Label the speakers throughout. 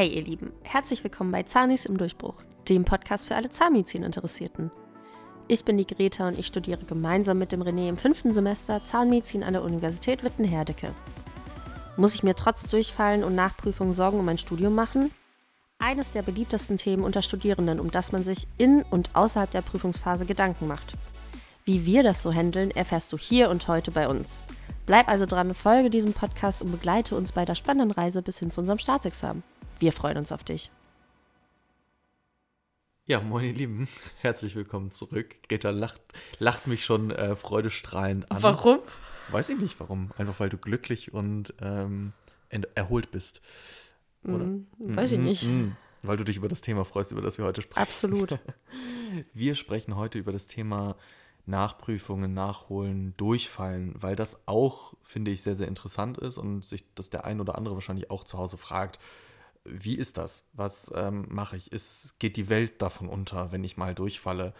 Speaker 1: Hey ihr Lieben, herzlich willkommen bei Zahnis im Durchbruch, dem Podcast für alle Zahnmedizin-Interessierten. Ich bin die Greta und ich studiere gemeinsam mit dem René im fünften Semester Zahnmedizin an der Universität Witten-Herdecke. Muss ich mir trotz Durchfallen und Nachprüfungen Sorgen um mein Studium machen? Eines der beliebtesten Themen unter Studierenden, um das man sich in und außerhalb der Prüfungsphase Gedanken macht. Wie wir das so handeln, erfährst du hier und heute bei uns. Bleib also dran, folge diesem Podcast und begleite uns bei der spannenden Reise bis hin zu unserem Staatsexamen. Wir freuen uns auf dich.
Speaker 2: Ja, moin ihr Lieben, herzlich willkommen zurück. Greta lacht, lacht mich schon äh, freudestrahlend an.
Speaker 1: Warum?
Speaker 2: Weiß ich nicht warum. Einfach weil du glücklich und ähm, erholt bist.
Speaker 1: Oder? Mm, weiß ich
Speaker 2: mm,
Speaker 1: nicht.
Speaker 2: Mm, weil du dich über das Thema freust, über das wir heute sprechen.
Speaker 1: Absolut.
Speaker 2: Wir sprechen heute über das Thema Nachprüfungen, Nachholen, Durchfallen, weil das auch, finde ich, sehr, sehr interessant ist und sich das der ein oder andere wahrscheinlich auch zu Hause fragt wie ist das? Was ähm, mache ich? Ist, geht die Welt davon unter, wenn ich mal durchfalle?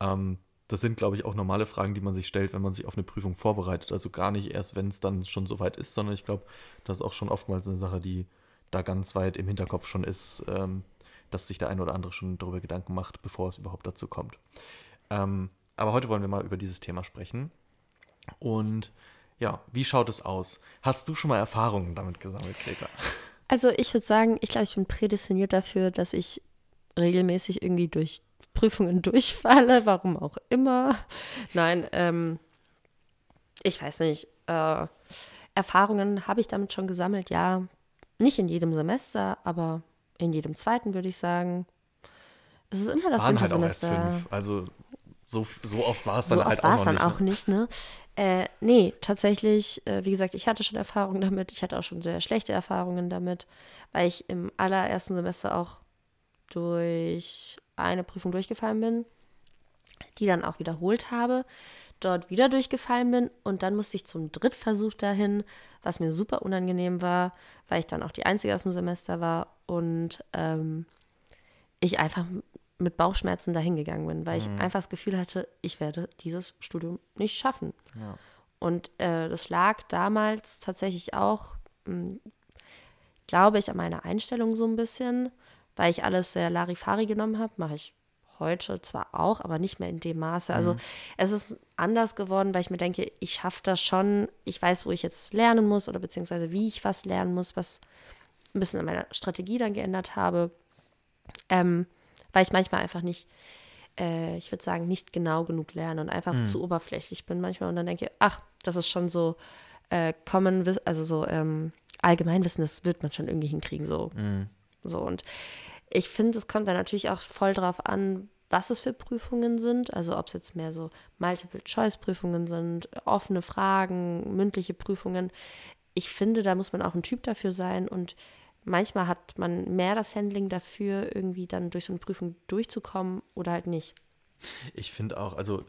Speaker 2: Ähm, das sind, glaube ich, auch normale Fragen, die man sich stellt, wenn man sich auf eine Prüfung vorbereitet. Also gar nicht erst, wenn es dann schon soweit ist, sondern ich glaube, das ist auch schon oftmals eine Sache, die da ganz weit im Hinterkopf schon ist, ähm, dass sich der eine oder andere schon darüber Gedanken macht, bevor es überhaupt dazu kommt. Ähm, aber heute wollen wir mal über dieses Thema sprechen. Und ja, wie schaut es aus? Hast du schon mal Erfahrungen damit gesammelt, Greta?
Speaker 1: Also ich würde sagen, ich glaube, ich bin prädestiniert dafür, dass ich regelmäßig irgendwie durch Prüfungen durchfalle, warum auch immer. Nein, ähm, ich weiß nicht. Äh, Erfahrungen habe ich damit schon gesammelt, ja. Nicht in jedem Semester, aber in jedem zweiten würde ich sagen. Es ist immer das
Speaker 2: Waren
Speaker 1: Wintersemester.
Speaker 2: Halt. Also so, so oft war es dann
Speaker 1: so
Speaker 2: halt
Speaker 1: oft
Speaker 2: auch noch
Speaker 1: dann
Speaker 2: nicht.
Speaker 1: auch nicht, ne? Äh, nee, tatsächlich, äh, wie gesagt, ich hatte schon Erfahrungen damit. Ich hatte auch schon sehr schlechte Erfahrungen damit, weil ich im allerersten Semester auch durch eine Prüfung durchgefallen bin, die dann auch wiederholt habe, dort wieder durchgefallen bin und dann musste ich zum Drittversuch dahin, was mir super unangenehm war, weil ich dann auch die Einzige aus dem Semester war und ähm, ich einfach mit Bauchschmerzen dahingegangen bin, weil ich
Speaker 2: Mhm.
Speaker 1: einfach das Gefühl hatte, ich werde dieses Studium nicht schaffen.
Speaker 2: Ja.
Speaker 1: Und äh, das lag damals tatsächlich auch, mh, glaube ich, an meiner Einstellung so ein bisschen, weil ich alles sehr Larifari genommen habe. Mache ich heute zwar auch, aber nicht mehr in dem Maße. Also
Speaker 2: Mhm.
Speaker 1: es ist anders geworden, weil ich mir denke, ich schaffe das schon. Ich weiß, wo ich jetzt lernen muss oder beziehungsweise wie ich was lernen muss, was ein bisschen an meiner Strategie dann geändert habe. Ähm, weil ich manchmal einfach nicht, äh, ich würde sagen, nicht genau genug lerne und einfach
Speaker 2: Mhm.
Speaker 1: zu oberflächlich bin manchmal und dann denke, ach, das ist schon so äh, Common, also so ähm, Allgemeinwissen, das wird man schon irgendwie hinkriegen, so.
Speaker 2: Mhm.
Speaker 1: so. Und ich finde, es kommt dann natürlich auch voll drauf an, was es für Prüfungen sind, also ob es jetzt mehr so Multiple-Choice-Prüfungen sind, offene Fragen, mündliche Prüfungen. Ich finde, da muss man auch ein Typ dafür sein und manchmal hat man mehr das Handling dafür, irgendwie dann durch so eine Prüfung durchzukommen oder halt nicht.
Speaker 2: Ich finde auch, also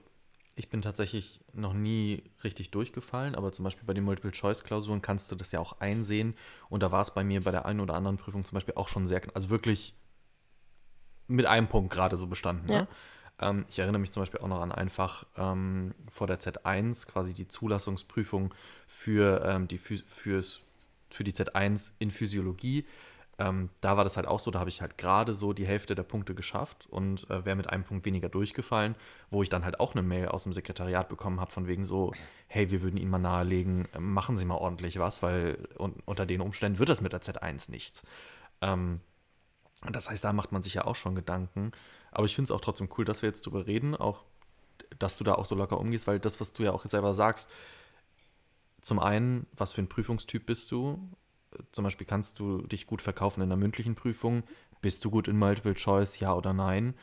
Speaker 2: ich bin tatsächlich noch nie richtig durchgefallen, aber zum Beispiel bei den Multiple-Choice-Klausuren kannst du das ja auch einsehen. Und da war es bei mir bei der einen oder anderen Prüfung zum Beispiel auch schon sehr, also wirklich mit einem Punkt gerade so bestanden. Ne? Ähm, ich erinnere mich zum Beispiel auch noch an einfach ähm, vor der Z1 quasi die Zulassungsprüfung für, ähm, die, fürs, für die Z1 in Physiologie. Ähm, da war das halt auch so, da habe ich halt gerade so die Hälfte der Punkte geschafft und äh, wäre mit einem Punkt weniger durchgefallen, wo ich dann halt auch eine Mail aus dem Sekretariat bekommen habe, von wegen so, hey, wir würden Ihnen mal nahelegen, äh, machen Sie mal ordentlich was, weil un unter den Umständen wird das mit der Z1 nichts. Ähm, und das heißt, da macht man sich ja auch schon Gedanken. Aber ich finde es auch trotzdem cool, dass wir jetzt drüber reden, auch, dass du da auch so locker umgehst, weil das, was du ja auch selber sagst, zum einen, was für ein Prüfungstyp bist du? Zum Beispiel kannst du dich gut verkaufen in einer mündlichen Prüfung. Bist du gut in Multiple Choice, ja oder nein?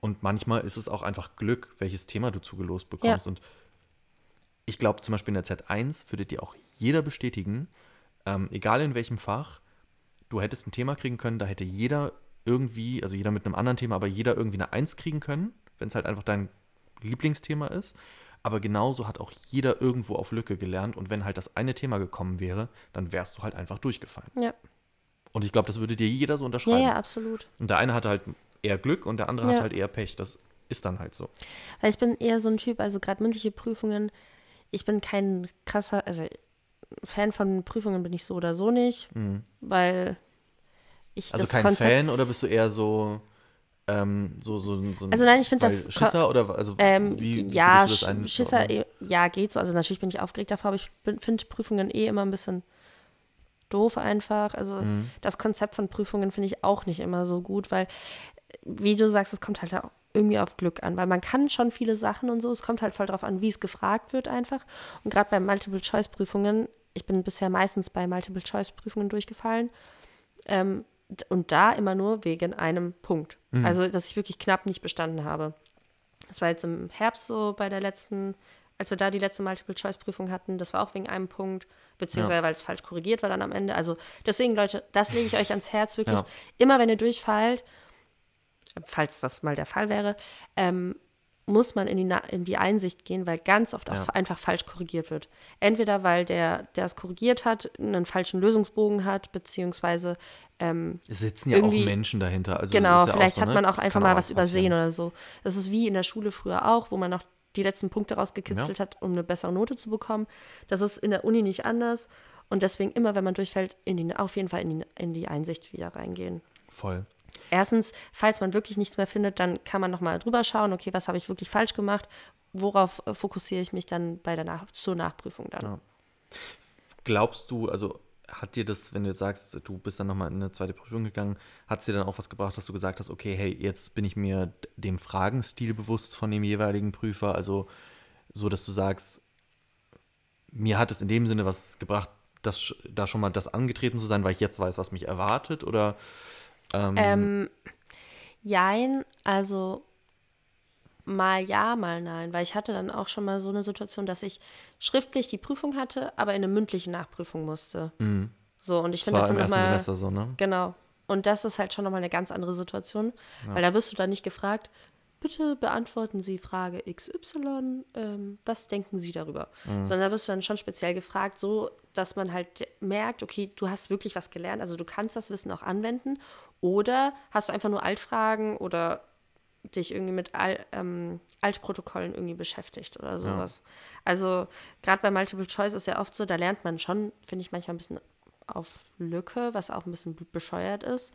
Speaker 2: Und manchmal ist es auch einfach Glück, welches Thema du zugelost bekommst.
Speaker 1: Ja.
Speaker 2: Und ich glaube, zum Beispiel in der Z1 würde dir auch jeder bestätigen, ähm, egal in welchem Fach, du hättest ein Thema kriegen können, da hätte jeder irgendwie, also jeder mit einem anderen Thema, aber jeder irgendwie eine Eins kriegen können, wenn es halt einfach dein Lieblingsthema ist. Aber genauso hat auch jeder irgendwo auf Lücke gelernt und wenn halt das eine Thema gekommen wäre, dann wärst du halt einfach durchgefallen.
Speaker 1: Ja,
Speaker 2: Und ich glaube, das würde dir jeder so
Speaker 1: ja,
Speaker 2: unterschreiben.
Speaker 1: ja, absolut.
Speaker 2: Und der eine hatte halt eher Glück und der andere
Speaker 1: Ja.
Speaker 2: hat halt eher Pech. Das ist dann halt so.
Speaker 1: Weil ich bin eher so ein Typ, also gerade mündliche Prüfungen, ich bin kein krasser, also Fan von Prüfungen bin ich so oder so nicht,
Speaker 2: Mhm.
Speaker 1: weil ich
Speaker 2: Also
Speaker 1: das
Speaker 2: kein
Speaker 1: Konzept.
Speaker 2: Fan oder bist du eher so, ähm, so, so, so
Speaker 1: Also nein, ich finde das-
Speaker 2: Schisser oder also
Speaker 1: Ähm,
Speaker 2: wie, wie
Speaker 1: ja,
Speaker 2: das?
Speaker 1: Schisser, eh- ja, geht so. Also natürlich bin ich aufgeregt davor, aber ich finde Prüfungen eh immer ein bisschen doof einfach. Also
Speaker 2: Mhm.
Speaker 1: das Konzept von Prüfungen finde ich auch nicht immer so gut, weil, wie du sagst, es kommt halt auch irgendwie auf Glück an, weil man kann schon viele Sachen und so, es kommt halt voll drauf an, wie es gefragt wird einfach. Und gerade bei Multiple-Choice-Prüfungen, ich bin bisher meistens bei Multiple-Choice-Prüfungen durchgefallen, ähm, und da immer nur wegen einem Punkt. Also, dass ich wirklich knapp nicht bestanden habe. Das war jetzt im Herbst so bei der letzten, als wir da die letzte Multiple-Choice-Prüfung hatten, das war auch wegen einem Punkt, beziehungsweise weil es falsch korrigiert war dann am Ende. Also deswegen, Leute, das lege ich euch ans Herz, wirklich.
Speaker 2: Ja.
Speaker 1: Immer wenn ihr durchfallt, falls das mal der Fall wäre, ähm, muss man in die, Na- in die Einsicht gehen, weil ganz oft auch
Speaker 2: Ja.
Speaker 1: einfach falsch korrigiert wird. Entweder weil der, der es korrigiert hat, einen falschen Lösungsbogen hat, beziehungsweise ähm,
Speaker 2: Es sitzen ja auch Menschen dahinter. Also
Speaker 1: Genau,
Speaker 2: ja
Speaker 1: vielleicht
Speaker 2: so,
Speaker 1: hat
Speaker 2: ne?
Speaker 1: man auch einfach mal was übersehen
Speaker 2: passieren.
Speaker 1: oder so. Das ist wie in der Schule früher auch, wo man noch die letzten Punkte rausgekitzelt hat, um eine bessere Note zu bekommen. Das ist in der Uni nicht anders. Und deswegen immer, wenn man durchfällt, in die, auf jeden Fall in die, in die Einsicht wieder reingehen.
Speaker 2: Voll.
Speaker 1: Erstens, falls man wirklich nichts mehr findet, dann kann man nochmal drüber schauen, okay, was habe ich wirklich falsch gemacht? Worauf äh, fokussiere ich mich dann bei der Nach zur Nachprüfung dann?
Speaker 2: Ja. Glaubst du, also hat dir das, wenn du jetzt sagst, du bist dann nochmal in eine zweite Prüfung gegangen, hat es dir dann auch was gebracht, dass du gesagt hast, okay, hey, jetzt bin ich mir dem Fragenstil bewusst von dem jeweiligen Prüfer, also so, dass du sagst, mir hat es in dem Sinne was gebracht, das, da schon mal das angetreten zu sein, weil ich jetzt weiß, was mich erwartet, oder ähm,
Speaker 1: Ähm, jein, also mal ja, mal nein, weil ich hatte dann auch schon mal so eine Situation, dass ich schriftlich die Prüfung hatte, aber in eine mündliche Nachprüfung musste. So, und ich
Speaker 2: das
Speaker 1: finde das
Speaker 2: im
Speaker 1: dann
Speaker 2: ersten
Speaker 1: nochmal,
Speaker 2: Semester so, ne?
Speaker 1: genau. Und das ist halt schon nochmal eine ganz andere Situation, weil da wirst du dann nicht gefragt, bitte beantworten Sie Frage XY, ähm, was denken Sie darüber? Sondern da wirst du dann schon speziell gefragt, so dass man halt merkt, okay, du hast wirklich was gelernt, also du kannst das Wissen auch anwenden oder hast du einfach nur Altfragen oder dich irgendwie mit Al ähm, Altprotokollen irgendwie beschäftigt oder sowas. Also gerade bei Multiple Choice ist ja oft so, da lernt man schon, finde ich manchmal ein bisschen auf Lücke, was auch ein bisschen bescheuert ist.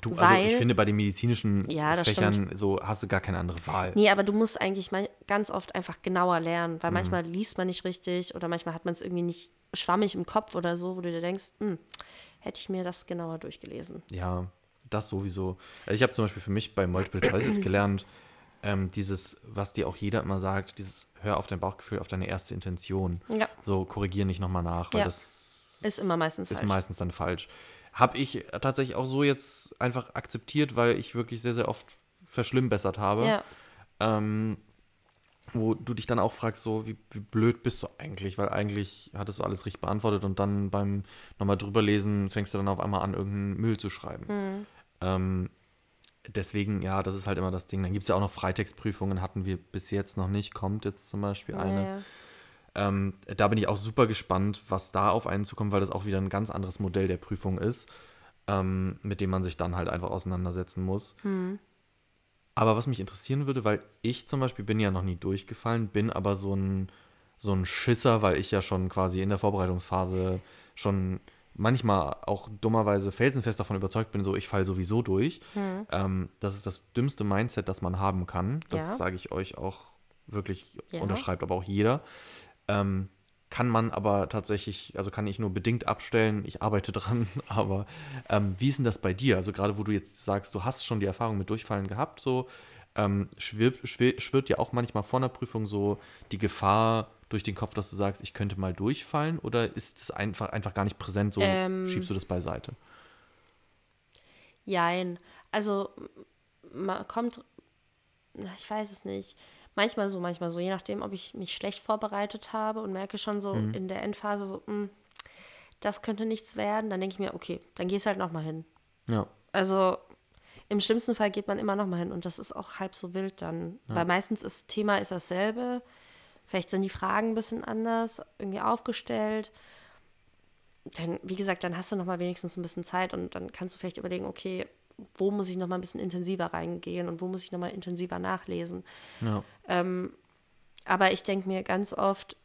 Speaker 2: Du, also
Speaker 1: Weil-
Speaker 2: ich finde, bei den medizinischen
Speaker 1: Ja,
Speaker 2: Fächern so hast du gar keine andere Wahl.
Speaker 1: Nee, aber du musst eigentlich mal ganz oft einfach genauer lernen, weil manchmal liest man nicht richtig oder manchmal hat man es irgendwie nicht schwammig im Kopf oder so, wo du dir denkst, hm, hätte ich mir das genauer durchgelesen.
Speaker 2: Ja, das sowieso. Also Ich habe zum Beispiel für mich bei Multiple Choice jetzt gelernt, ähm, dieses, was dir auch jeder immer sagt, dieses Hör auf dein Bauchgefühl, auf deine erste Intention.
Speaker 1: Ja.
Speaker 2: So, korrigier nicht nochmal nach, weil
Speaker 1: Ja.
Speaker 2: das
Speaker 1: Ist immer meistens
Speaker 2: ist
Speaker 1: falsch.
Speaker 2: meistens dann falsch. Habe ich tatsächlich auch so jetzt einfach akzeptiert, weil ich wirklich sehr, sehr oft verschlimmbessert habe.
Speaker 1: ja,
Speaker 2: Ähm, wo du dich dann auch fragst, so, wie, wie blöd bist du eigentlich? Weil eigentlich hattest du alles richtig beantwortet und dann beim nochmal drüberlesen fängst du dann auf einmal an, irgendeinen Müll zu schreiben.
Speaker 1: Mhm.
Speaker 2: Ähm, deswegen, ja, das ist halt immer das Ding. Dann gibt es ja auch noch Freitextprüfungen, hatten wir bis jetzt noch nicht, kommt jetzt zum Beispiel eine.
Speaker 1: ja, ja.
Speaker 2: Ähm, da bin ich auch super gespannt, was da auf einen zukommt, weil das auch wieder ein ganz anderes Modell der Prüfung ist, ähm, mit dem man sich dann halt einfach auseinandersetzen muss. Aber was mich interessieren würde, weil ich zum Beispiel bin ja noch nie durchgefallen, bin aber so ein, so ein Schisser, weil ich ja schon quasi in der Vorbereitungsphase schon manchmal auch dummerweise felsenfest davon überzeugt bin, so ich falle sowieso durch. Ähm, das ist das dümmste Mindset, das man haben kann. Das
Speaker 1: Ja.
Speaker 2: sage ich euch auch wirklich,
Speaker 1: Ja.
Speaker 2: unterschreibt aber auch jeder. Ähm, kann man aber tatsächlich, also kann ich nur bedingt abstellen, ich arbeite dran, aber ähm, wie ist denn das bei dir? Also gerade wo du jetzt sagst, du hast schon die Erfahrung mit Durchfallen gehabt, so ähm, schwirrt, schwirrt, dir auch manchmal vor einer Prüfung so die Gefahr durch den Kopf, dass du sagst, ich könnte mal durchfallen oder ist es einfach, einfach gar nicht präsent, so
Speaker 1: Ähm,
Speaker 2: schiebst du das beiseite?
Speaker 1: Jein. Also, man kommt, na, ich weiß es nicht. Manchmal so, manchmal so, je nachdem, ob ich mich schlecht vorbereitet habe und merke schon so
Speaker 2: Mhm.
Speaker 1: in der Endphase so, hm, das könnte nichts werden, dann denke ich mir, okay, dann gehst halt nochmal hin.
Speaker 2: Ja,
Speaker 1: Also im schlimmsten Fall geht man immer noch mal hin und das ist auch halb so wild dann. Weil meistens ist Thema ist dasselbe. Vielleicht sind die Fragen ein bisschen anders irgendwie aufgestellt. Dann, wie gesagt, dann hast du noch mal wenigstens ein bisschen Zeit und dann kannst du vielleicht überlegen, okay, wo muss ich noch mal ein bisschen intensiver reingehen und wo muss ich noch mal intensiver nachlesen.
Speaker 2: ja.
Speaker 1: Aber ich denke mir ganz oft,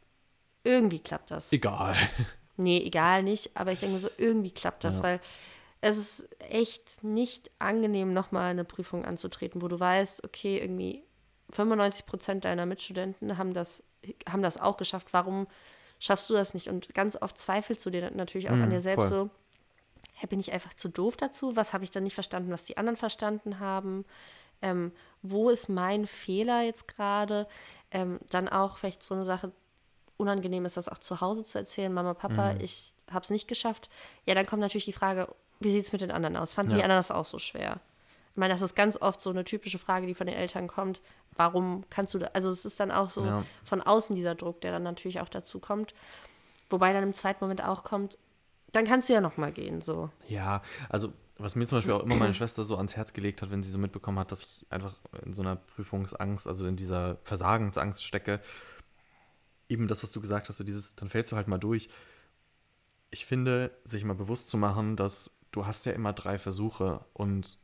Speaker 1: irgendwie klappt das.
Speaker 2: Egal.
Speaker 1: Nee, egal nicht, aber ich denke mir so, irgendwie klappt das,
Speaker 2: Ja.
Speaker 1: weil es ist echt nicht angenehm, nochmal eine Prüfung anzutreten, wo du weißt, okay, irgendwie 95 Prozent deiner Mitstudenten haben das, haben das auch geschafft. Warum schaffst du das nicht? Und ganz oft zweifelst du dir natürlich auch mm, an dir selbst voll. so, hey, bin ich einfach zu doof dazu? Was habe ich dann nicht verstanden, was die anderen verstanden haben? Ähm, wo ist mein Fehler jetzt gerade? Ähm, dann auch vielleicht so eine Sache, unangenehm ist das auch zu Hause zu erzählen, Mama, Papa, mm. ich habe es nicht geschafft. Ja, dann kommt natürlich die Frage, wie sieht es mit den anderen aus? Fanden ja. die anderen das auch so schwer? Ich meine, das ist ganz oft so eine typische Frage, die von den Eltern kommt. Warum kannst du da? Also es ist dann auch so ja. von außen dieser Druck, der dann natürlich auch dazu kommt. Wobei dann im zweiten Moment auch kommt, dann kannst du ja noch mal gehen. So.
Speaker 2: Ja, also was mir zum Beispiel auch immer meine Schwester so ans Herz gelegt hat, wenn sie so mitbekommen hat, dass ich einfach in so einer Prüfungsangst, also in dieser Versagensangst stecke, eben das, was du gesagt hast, so dieses, dann fällst du halt mal durch. Ich finde, sich mal bewusst zu machen, dass du hast ja immer drei Versuche und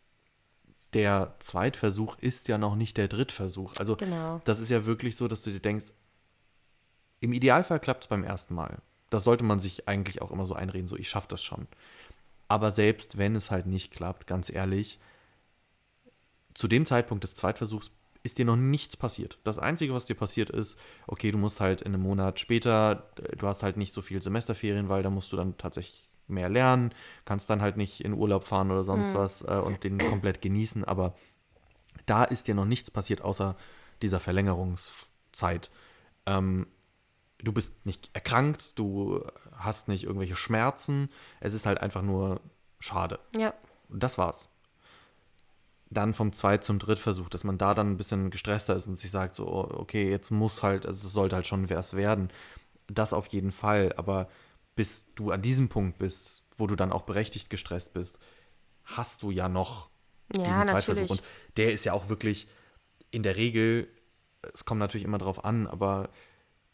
Speaker 2: der Zweitversuch ist ja noch nicht der Drittversuch. Also genau. das ist ja wirklich so, dass du dir denkst, im Idealfall klappt es beim ersten Mal. Das sollte man sich eigentlich auch immer so einreden, so ich schaffe das schon. Aber selbst wenn es halt nicht klappt, ganz ehrlich, zu dem Zeitpunkt des Zweitversuchs ist dir noch nichts passiert. Das Einzige, was dir passiert ist, okay, du musst halt in einem Monat später, du hast halt nicht so viel Semesterferien, weil da musst du dann tatsächlich mehr lernen, kannst dann halt nicht in Urlaub fahren oder sonst mhm. was äh, und den komplett genießen, aber da ist dir noch nichts passiert, außer dieser Verlängerungszeit. Ähm, du bist nicht erkrankt, du hast nicht irgendwelche Schmerzen, es ist halt einfach nur schade.
Speaker 1: Ja.
Speaker 2: Und das war's. Dann vom Zweit- zum Drittversuch, dass man da dann ein bisschen gestresster ist und sich sagt, so, oh, okay, jetzt muss halt, also es sollte halt schon was werden. Das auf jeden Fall, aber bis du an diesem Punkt bist, wo du dann auch berechtigt gestresst bist, hast du ja noch
Speaker 1: ja, diesen Zweitversuch.
Speaker 2: Und der ist ja auch wirklich in der Regel, es kommt natürlich immer drauf an, aber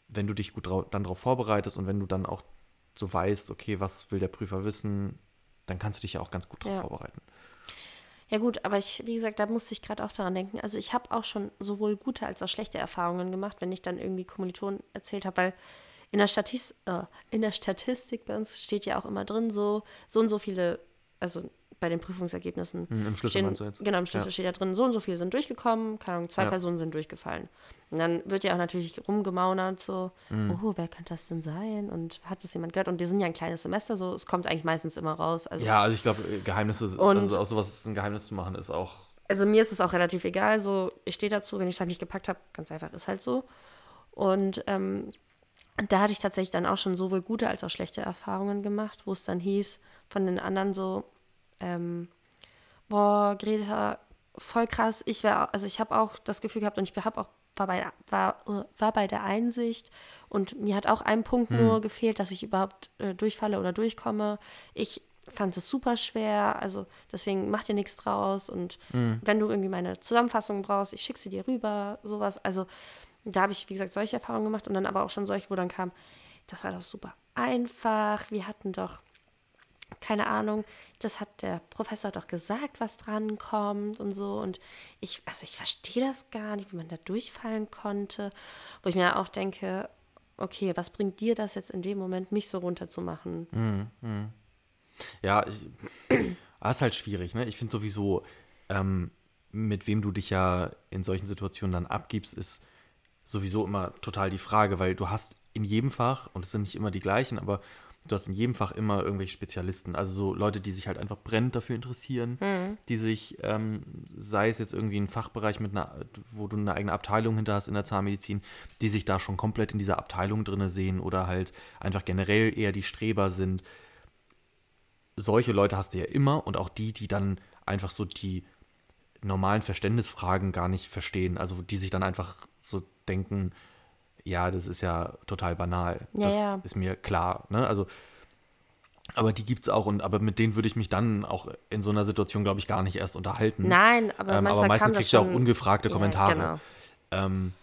Speaker 2: wenn du dich gut drau dann darauf vorbereitest und wenn du dann auch so weißt, okay, was will der Prüfer wissen, dann kannst du dich ja auch ganz gut darauf ja. vorbereiten.
Speaker 1: Ja gut, aber ich, wie gesagt, da musste ich gerade auch daran denken. Also ich habe auch schon sowohl gute als auch schlechte Erfahrungen gemacht, wenn ich dann irgendwie Kommilitonen erzählt habe, weil in der, Statis äh, in der Statistik bei uns steht ja auch immer drin, so, so und so viele, also bei den Prüfungsergebnissen.
Speaker 2: Hm, Im Schlüssel
Speaker 1: stehen,
Speaker 2: jetzt.
Speaker 1: Genau, im Schlüssel ja. steht ja drin, so und so viele sind durchgekommen, keine Ahnung, zwei ja. Personen sind durchgefallen. Und dann wird ja auch natürlich rumgemaunert, so, mhm. oh, wer könnte das denn sein? Und hat das jemand gehört? Und wir sind ja ein kleines Semester, so, es kommt eigentlich meistens immer raus.
Speaker 2: Also, ja, also ich glaube, Geheimnisse, und, also aus sowas ein Geheimnis zu machen, ist auch.
Speaker 1: Also mir ist es auch relativ egal, so, ich stehe dazu, wenn ich es halt nicht gepackt habe, ganz einfach, ist halt so. Und ähm, da hatte ich tatsächlich dann auch schon sowohl gute als auch schlechte Erfahrungen gemacht, wo es dann hieß von den anderen so, ähm, boah, Greta, voll krass. Ich wäre, also ich habe auch das Gefühl gehabt und ich habe auch war bei, war, war bei der Einsicht und mir hat auch ein Punkt hm. nur gefehlt, dass ich überhaupt äh, durchfalle oder durchkomme. Ich fand es super schwer, also deswegen mach dir nichts draus und hm. wenn du irgendwie meine Zusammenfassung brauchst, ich schicke sie dir rüber, sowas. Also da habe ich, wie gesagt, solche Erfahrungen gemacht und dann aber auch schon solche, wo dann kam, das war doch super einfach. Wir hatten doch, keine Ahnung, das hat der Professor doch gesagt, was dran kommt und so. Und ich, also ich verstehe das gar nicht, wie man da durchfallen konnte. Wo ich mir auch denke, okay, was bringt dir das jetzt in dem Moment, mich so runterzumachen?
Speaker 2: Mm, mm. Ja, ich, das ist halt schwierig, ne? Ich finde sowieso, ähm, mit wem du dich ja in solchen Situationen dann abgibst, ist sowieso immer total die Frage, weil du hast in jedem Fach, und es sind nicht immer die gleichen, aber du hast in jedem Fach immer irgendwelche Spezialisten, also so Leute, die sich halt einfach brennend dafür interessieren, mhm. die sich, ähm, sei es jetzt irgendwie ein Fachbereich mit einer, wo du eine eigene Abteilung hinter hast in der Zahnmedizin, die sich da schon komplett in dieser Abteilung drin sehen oder halt einfach generell eher die Streber sind. Solche Leute hast du ja immer und auch die, die dann einfach so die normalen Verständnisfragen gar nicht verstehen, also die sich dann einfach so denken, ja, das ist ja total banal.
Speaker 1: Ja,
Speaker 2: das
Speaker 1: ja.
Speaker 2: ist mir klar. Ne? Also, aber die gibt es auch und aber mit denen würde ich mich dann auch in so einer Situation, glaube ich, gar nicht erst unterhalten.
Speaker 1: Nein, aber ähm, manchmal aber
Speaker 2: meistens kriegst du auch ungefragte
Speaker 1: ja,
Speaker 2: Kommentare.
Speaker 1: Genau.
Speaker 2: Ähm,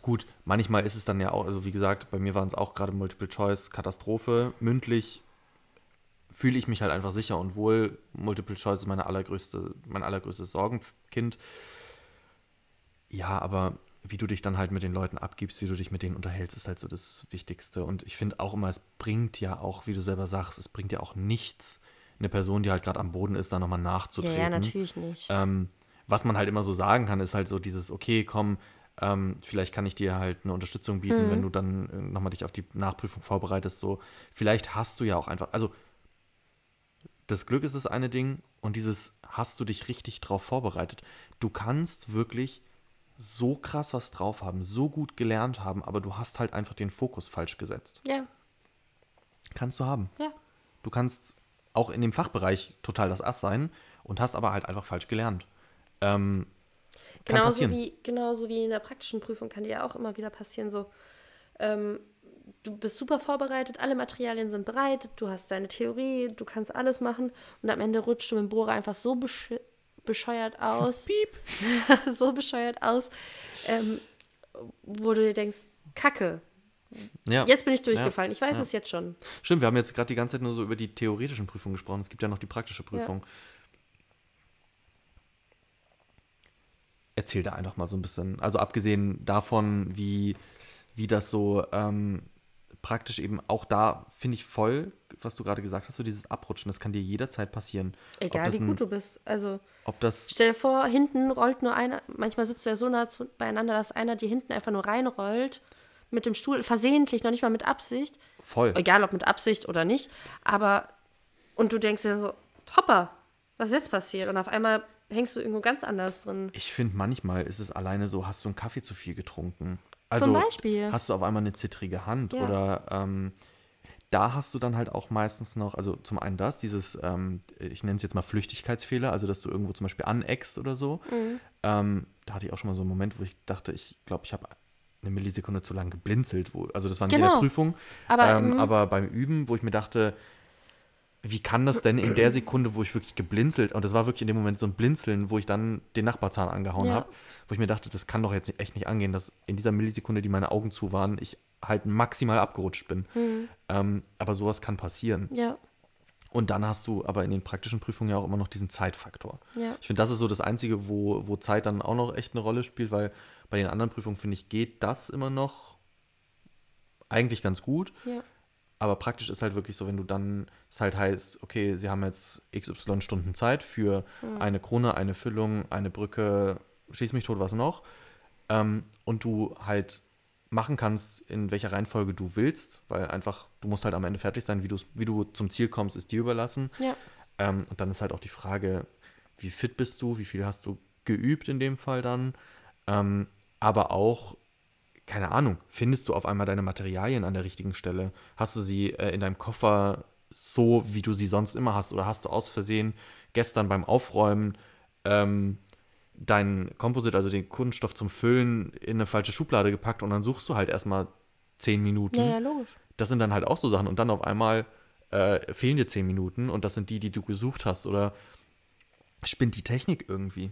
Speaker 2: gut, manchmal ist es dann ja auch, also wie gesagt, bei mir waren es auch gerade Multiple Choice Katastrophe. Mündlich fühle ich mich halt einfach sicher und wohl. Multiple Choice ist meine allergrößte, mein allergrößtes Sorgenkind. Ja, aber wie du dich dann halt mit den Leuten abgibst, wie du dich mit denen unterhältst, ist halt so das Wichtigste. Und ich finde auch immer, es bringt ja auch, wie du selber sagst, es bringt ja auch nichts, eine Person, die halt gerade am Boden ist, da nochmal
Speaker 1: Ja,
Speaker 2: nachzutreten.
Speaker 1: ja, natürlich nicht.
Speaker 2: Ähm, was man halt immer so sagen kann, ist halt so dieses, okay, komm, ähm, vielleicht kann ich dir halt eine Unterstützung bieten,
Speaker 1: Mhm.
Speaker 2: wenn du dann äh, nochmal dich auf die Nachprüfung vorbereitest. So, vielleicht hast du ja auch einfach, also das Glück ist das eine Ding und dieses hast du dich richtig drauf vorbereitet. Du kannst wirklich so krass was drauf haben, so gut gelernt haben, aber du hast halt einfach den Fokus falsch gesetzt.
Speaker 1: Ja,
Speaker 2: Kannst du haben.
Speaker 1: ja.
Speaker 2: Du kannst auch in dem Fachbereich total das Ass sein und hast aber halt einfach falsch gelernt. Ähm, kann
Speaker 1: Genauso
Speaker 2: passieren.
Speaker 1: wie, genauso wie in der praktischen Prüfung kann dir ja auch immer wieder passieren, so, ähm, du bist super vorbereitet, alle Materialien sind bereit, du hast deine Theorie, du kannst alles machen und am Ende rutscht du mit dem Bohrer einfach so besch bescheuert aus, so bescheuert aus, ähm, wo du dir denkst, Kacke,
Speaker 2: ja.
Speaker 1: jetzt bin ich durchgefallen, ich weiß
Speaker 2: ja.
Speaker 1: es jetzt schon.
Speaker 2: Stimmt, wir haben jetzt gerade die ganze Zeit nur so über die theoretischen Prüfungen gesprochen. Es gibt ja noch die praktische Prüfung. Erzähl da einfach mal so ein bisschen. Also abgesehen davon, wie, wie das so ähm, praktisch eben auch da, finde ich voll, was du gerade gesagt hast, so dieses Abrutschen, das kann dir jederzeit passieren.
Speaker 1: Egal wie
Speaker 2: ein,
Speaker 1: gut du bist, also
Speaker 2: Ob das,
Speaker 1: Stell dir vor, hinten rollt nur einer, manchmal sitzt du ja so nah zu, beieinander, dass einer dir hinten einfach nur reinrollt mit dem Stuhl, versehentlich, noch nicht mal mit Absicht,
Speaker 2: voll.
Speaker 1: egal ob mit Absicht oder nicht, aber und du denkst dir so, hoppa, was ist jetzt passiert? Und auf einmal hängst du irgendwo ganz anders drin.
Speaker 2: Ich finde, manchmal ist es alleine so, hast du einen Kaffee zu viel getrunken. Also
Speaker 1: Zum Beispiel.
Speaker 2: hast du auf einmal eine zittrige Hand
Speaker 1: Ja.
Speaker 2: oder ähm, da hast du dann halt auch meistens noch, also zum einen das, dieses, ähm, ich nenne es jetzt mal Flüchtigkeitsfehler, also dass du irgendwo zum Beispiel aneckst oder so.
Speaker 1: Mhm.
Speaker 2: Ähm, da hatte ich auch schon mal so einen Moment, wo ich dachte, ich glaube, ich habe eine Millisekunde zu lang geblinzelt. Wo, also das war in
Speaker 1: Genau.
Speaker 2: jeder Prüfung.
Speaker 1: Aber,
Speaker 2: ähm,
Speaker 1: mhm.
Speaker 2: aber beim Üben, wo ich mir dachte, wie kann das denn in der Sekunde, wo ich wirklich geblinzelt, und das war wirklich in dem Moment so ein Blinzeln, wo ich dann den Nachbarzahn angehauen
Speaker 1: Ja.
Speaker 2: habe, wo ich mir dachte, das kann doch jetzt echt nicht angehen, dass in dieser Millisekunde, die meine Augen zu waren, ich halt maximal abgerutscht bin.
Speaker 1: Mhm.
Speaker 2: Ähm, aber sowas kann passieren.
Speaker 1: Ja,
Speaker 2: Und dann hast du aber in den praktischen Prüfungen ja auch immer noch diesen Zeitfaktor.
Speaker 1: ja.
Speaker 2: Ich finde, das ist so das Einzige, wo, wo Zeit dann auch noch echt eine Rolle spielt, weil bei den anderen Prüfungen, finde ich, geht das immer noch eigentlich ganz gut.
Speaker 1: Ja.
Speaker 2: Aber praktisch ist halt wirklich so, wenn du dann es halt heißt, okay, sie haben jetzt XY Stunden Zeit für eine Krone, eine Füllung, eine Brücke, schieß mich tot, was noch. Ähm, und du halt machen kannst, in welcher Reihenfolge du willst, weil einfach, du musst halt am Ende fertig sein, wie, wie du zum Ziel kommst, ist dir überlassen.
Speaker 1: Ja.
Speaker 2: Ähm, und dann ist halt auch die Frage, wie fit bist du, wie viel hast du geübt in dem Fall dann. Ähm, aber auch, keine Ahnung, findest du auf einmal deine Materialien an der richtigen Stelle? Hast du sie äh, in deinem Koffer so, wie du sie sonst immer hast? Oder hast du aus Versehen gestern beim Aufräumen ähm, deinen Komposit, also den Kunststoff zum Füllen, in eine falsche Schublade gepackt und dann suchst du halt erstmal zehn Minuten?
Speaker 1: Ja, ja, logisch.
Speaker 2: das sind dann halt auch so Sachen und dann auf einmal äh, fehlen dir zehn Minuten und das sind die, die du gesucht hast oder spinnt die Technik irgendwie.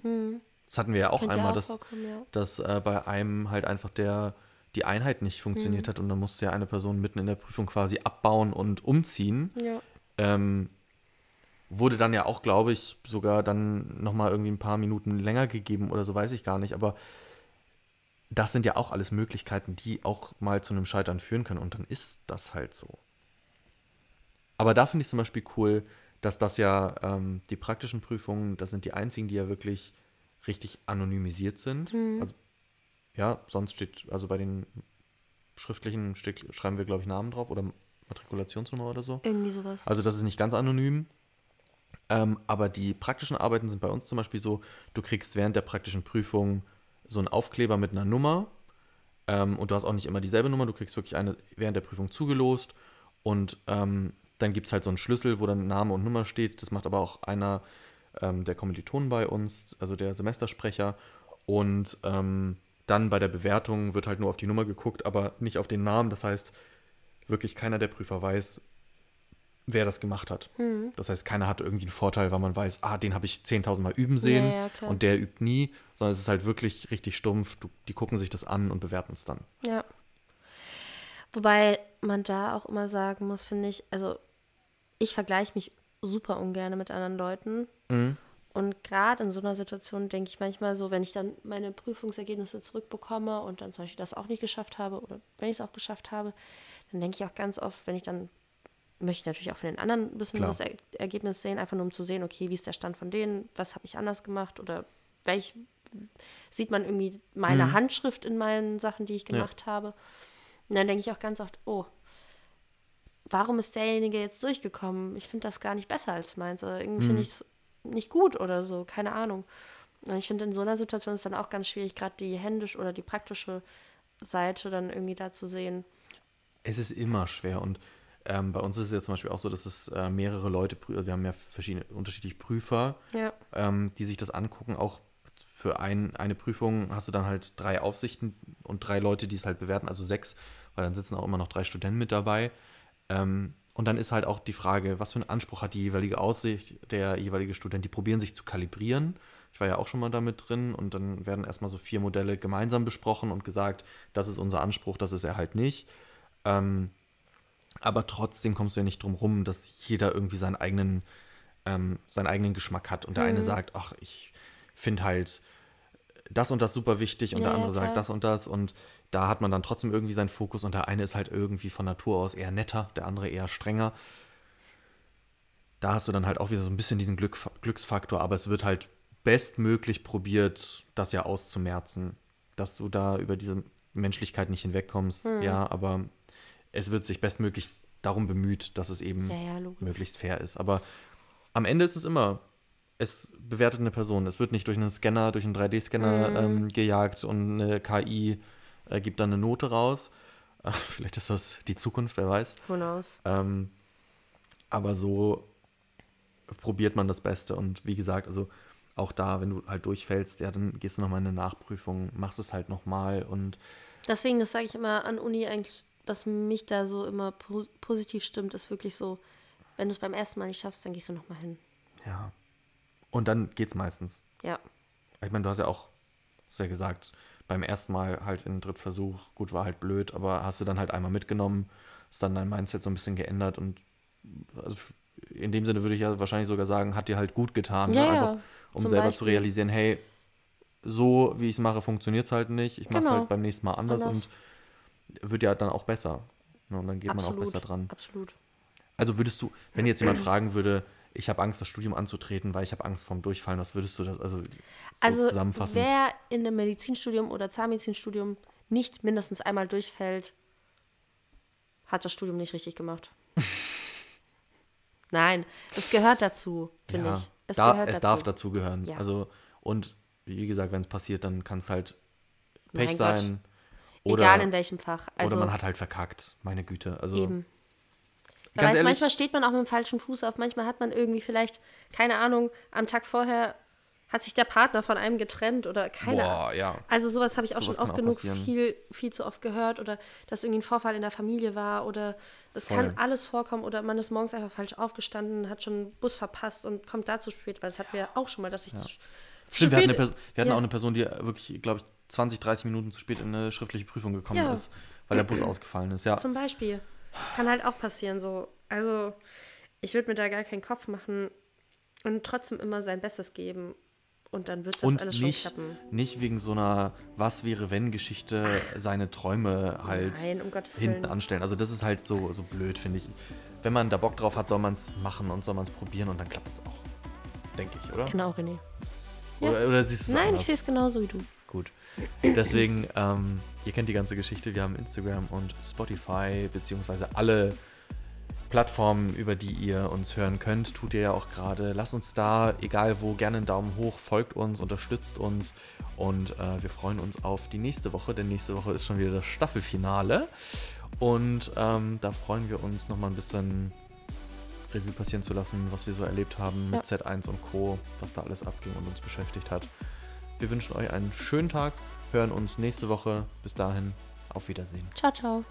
Speaker 2: Das hatten wir ja auch
Speaker 1: Könnte
Speaker 2: einmal,
Speaker 1: auch
Speaker 2: dass,
Speaker 1: ja.
Speaker 2: dass äh, bei einem halt einfach der die Einheit nicht funktioniert hat und dann musste ja eine Person mitten in der Prüfung quasi abbauen und umziehen.
Speaker 1: Ja.
Speaker 2: Ähm, wurde dann ja auch, glaube ich, sogar dann nochmal irgendwie ein paar Minuten länger gegeben oder so, weiß ich gar nicht. Aber das sind ja auch alles Möglichkeiten, die auch mal zu einem Scheitern führen können. Und dann ist das halt so. Aber da finde ich zum Beispiel cool, dass das ja ähm, die praktischen Prüfungen, das sind die einzigen, die ja wirklich richtig anonymisiert sind. Also, ja, sonst steht, also bei den schriftlichen steht, schreiben wir, glaube ich, Namen drauf oder Matrikulationsnummer oder so.
Speaker 1: Irgendwie sowas.
Speaker 2: Also das ist nicht ganz anonym. Ähm, aber die praktischen Arbeiten sind bei uns zum Beispiel so, du kriegst während der praktischen Prüfung so einen Aufkleber mit einer Nummer ähm, und du hast auch nicht immer dieselbe Nummer, du kriegst wirklich eine während der Prüfung zugelost und ähm, dann gibt es halt so einen Schlüssel, wo dann Name und Nummer steht. Das macht aber auch einer ähm, der Kommilitonen bei uns, also der Semestersprecher. Und ähm, dann bei der Bewertung wird halt nur auf die Nummer geguckt, aber nicht auf den Namen. Das heißt, wirklich keiner der Prüfer weiß, wer das gemacht hat.
Speaker 1: Hm.
Speaker 2: Das heißt, keiner hat irgendwie einen Vorteil, weil man weiß, ah, den habe ich 10.000 Mal üben sehen
Speaker 1: Ja, ja,
Speaker 2: und der übt nie, sondern es ist halt wirklich richtig stumpf. Du, die gucken sich das an und bewerten es dann.
Speaker 1: Ja. Wobei man da auch immer sagen muss, finde ich, also ich vergleiche mich super ungern mit anderen Leuten.
Speaker 2: Mhm.
Speaker 1: Und gerade in so einer Situation denke ich manchmal so, wenn ich dann meine Prüfungsergebnisse zurückbekomme und dann zum Beispiel das auch nicht geschafft habe oder wenn ich es auch geschafft habe, dann denke ich auch ganz oft, wenn ich dann möchte ich natürlich auch von den anderen ein bisschen
Speaker 2: Klar.
Speaker 1: das er Ergebnis sehen, einfach nur um zu sehen, okay, wie ist der Stand von denen, was habe ich anders gemacht oder welch sieht man irgendwie meine
Speaker 2: Mhm.
Speaker 1: Handschrift in meinen Sachen, die ich
Speaker 2: Ja.
Speaker 1: gemacht habe. Und dann denke ich auch ganz oft, oh, warum ist derjenige jetzt durchgekommen? Ich finde das gar nicht besser als meins. Oder irgendwie
Speaker 2: Mhm.
Speaker 1: finde ich es nicht gut oder so, keine Ahnung. Und ich finde, in so einer Situation ist dann auch ganz schwierig, gerade die händisch oder die praktische Seite dann irgendwie da zu sehen.
Speaker 2: Es ist immer schwer und ähm, bei uns ist es ja zum Beispiel auch so, dass es äh, mehrere Leute, wir haben ja verschiedene unterschiedliche Prüfer,
Speaker 1: Ja.
Speaker 2: ähm, die sich das angucken. Auch für ein, eine Prüfung hast du dann halt drei Aufsichten und drei Leute, die es halt bewerten, also sechs, weil dann sitzen auch immer noch drei Studenten mit dabei. Ähm, und dann ist halt auch die Frage, was für einen Anspruch hat die jeweilige Aussicht, der jeweilige Student. Die probieren sich zu kalibrieren. Ich war ja auch schon mal damit drin und dann werden erstmal so vier Modelle gemeinsam besprochen und gesagt, das ist unser Anspruch, das ist er halt nicht. Ähm, aber trotzdem kommst du ja nicht drum rum, dass jeder irgendwie seinen eigenen, ähm, seinen eigenen Geschmack hat. Und der eine sagt, ach, ich finde halt das und das super wichtig und
Speaker 1: Ja,
Speaker 2: der
Speaker 1: ja,
Speaker 2: andere sagt
Speaker 1: klar.
Speaker 2: das und das. Und da hat man dann trotzdem irgendwie seinen Fokus und der eine ist halt irgendwie von Natur aus eher netter, der andere eher strenger. Da hast du dann halt auch wieder so ein bisschen diesen Glück, Glücksfaktor, aber es wird halt bestmöglich probiert, das ja auszumerzen, dass du da über diese Menschlichkeit nicht hinwegkommst.
Speaker 1: Hm.
Speaker 2: Ja, aber es wird sich bestmöglich darum bemüht, dass es eben
Speaker 1: Ja, ja,
Speaker 2: möglichst fair ist. Aber am Ende ist es immer, es bewertet eine Person. Es wird nicht durch einen Scanner, durch einen 3D-Scanner
Speaker 1: Mhm.
Speaker 2: ähm, gejagt und eine KI äh, gibt dann eine Note raus. Äh, vielleicht ist das die Zukunft, wer weiß.
Speaker 1: Who knows?
Speaker 2: Ähm, aber so probiert man das Beste. Und wie gesagt, also auch da, wenn du halt durchfällst, ja, dann gehst du nochmal in eine Nachprüfung, machst es halt nochmal und
Speaker 1: Deswegen, das sage ich immer an Uni eigentlich, was mich da so immer po positiv stimmt, ist wirklich so, wenn du es beim ersten Mal nicht schaffst, dann gehst du nochmal hin.
Speaker 2: ja. Und dann geht's meistens.
Speaker 1: Ja.
Speaker 2: Ich meine, du hast ja auch, hast ja gesagt, beim ersten Mal halt in Drittversuch, gut, war halt blöd, aber hast du dann halt einmal mitgenommen, ist dann dein Mindset so ein bisschen geändert und also in dem Sinne würde ich ja wahrscheinlich sogar sagen, hat dir halt gut getan,
Speaker 1: Ja,
Speaker 2: ne?
Speaker 1: ja,
Speaker 2: einfach um selber zu
Speaker 1: Beispiel.
Speaker 2: realisieren, hey, so wie ich es mache, funktioniert es halt nicht. Ich mache es
Speaker 1: Genau.
Speaker 2: halt beim nächsten Mal anders,
Speaker 1: Anders.
Speaker 2: und wird ja dann auch besser. Ne? Und dann geht man auch
Speaker 1: Absolut.
Speaker 2: besser dran.
Speaker 1: Absolut.
Speaker 2: Also würdest du, wenn jetzt jemand fragen würde, ich habe Angst, das Studium anzutreten, weil ich habe Angst vorm Durchfallen, was würdest du das also, so
Speaker 1: Also,
Speaker 2: zusammenfassend?
Speaker 1: wer in einem Medizinstudium oder Zahnmedizinstudium nicht mindestens einmal durchfällt, hat das Studium nicht richtig gemacht. Nein, es gehört dazu, finde
Speaker 2: Ja,
Speaker 1: ich. Es
Speaker 2: da,
Speaker 1: gehört
Speaker 2: es
Speaker 1: dazu.
Speaker 2: darf dazugehören.
Speaker 1: Ja.
Speaker 2: Also, und wie gesagt, wenn es passiert, dann kann es halt
Speaker 1: Mein
Speaker 2: Pech
Speaker 1: Gott.
Speaker 2: sein. Oder,
Speaker 1: Egal in welchem Fach. Also
Speaker 2: oder man hat halt verkackt, meine Güte. Also,
Speaker 1: eben. Weiß,
Speaker 2: ehrlich,
Speaker 1: manchmal steht man auch mit dem falschen Fuß auf, manchmal hat man irgendwie vielleicht, keine Ahnung, am Tag vorher hat sich der Partner von einem getrennt oder keine Ahnung.
Speaker 2: ja.
Speaker 1: Also sowas habe ich auch
Speaker 2: Sowas
Speaker 1: schon oft
Speaker 2: auch
Speaker 1: genug
Speaker 2: passieren.
Speaker 1: viel, viel zu oft gehört oder dass irgendwie ein Vorfall in der Familie war oder es kann alles vorkommen oder man ist morgens einfach falsch aufgestanden, hat schon einen Bus verpasst und kommt da zu spät, weil das hatten wir auch schon mal, dass ich zu, zu
Speaker 2: Stimmt, wir hatten,
Speaker 1: spät...
Speaker 2: Person, wir hatten
Speaker 1: Ja.
Speaker 2: auch eine Person, die wirklich, glaube ich, 20, 30 Minuten zu spät in eine schriftliche Prüfung gekommen
Speaker 1: Ja.
Speaker 2: ist, weil der Bus ausgefallen ist. Ja,
Speaker 1: Zum Beispiel. Kann halt auch passieren so. Also ich würde mir da gar keinen Kopf machen und trotzdem immer sein Bestes geben und dann wird das
Speaker 2: und
Speaker 1: alles
Speaker 2: nicht,
Speaker 1: schon klappen.
Speaker 2: nicht wegen so einer Was wäre wenn Geschichte seine Träume halt
Speaker 1: Nein, um Gottes
Speaker 2: hinten
Speaker 1: Willen.
Speaker 2: anstellen. Also das ist halt so, so blöd, finde ich. Wenn man da Bock drauf hat, soll man es machen und soll man es probieren und dann klappt es auch. Denke ich, oder?
Speaker 1: Genau, René. Ja.
Speaker 2: Oder, oder siehst du es
Speaker 1: Nein,
Speaker 2: anders?
Speaker 1: ich sehe es genauso wie du.
Speaker 2: Gut. Deswegen, ähm, ihr kennt die ganze Geschichte. Wir haben Instagram und Spotify, beziehungsweise alle Plattformen, über die ihr uns hören könnt, tut ihr ja auch gerade. Lasst uns da, egal wo, gerne einen Daumen hoch, folgt uns, unterstützt uns und äh, wir freuen uns auf die nächste Woche, denn nächste Woche ist schon wieder das Staffelfinale und ähm, da freuen wir uns nochmal ein bisschen Revue passieren zu lassen, was wir so erlebt haben mit Z1 und Co., was da alles abging und uns beschäftigt hat. Wir wünschen euch einen schönen Tag, hören uns nächste Woche. Bis dahin, auf Wiedersehen.
Speaker 1: Ciao, ciao.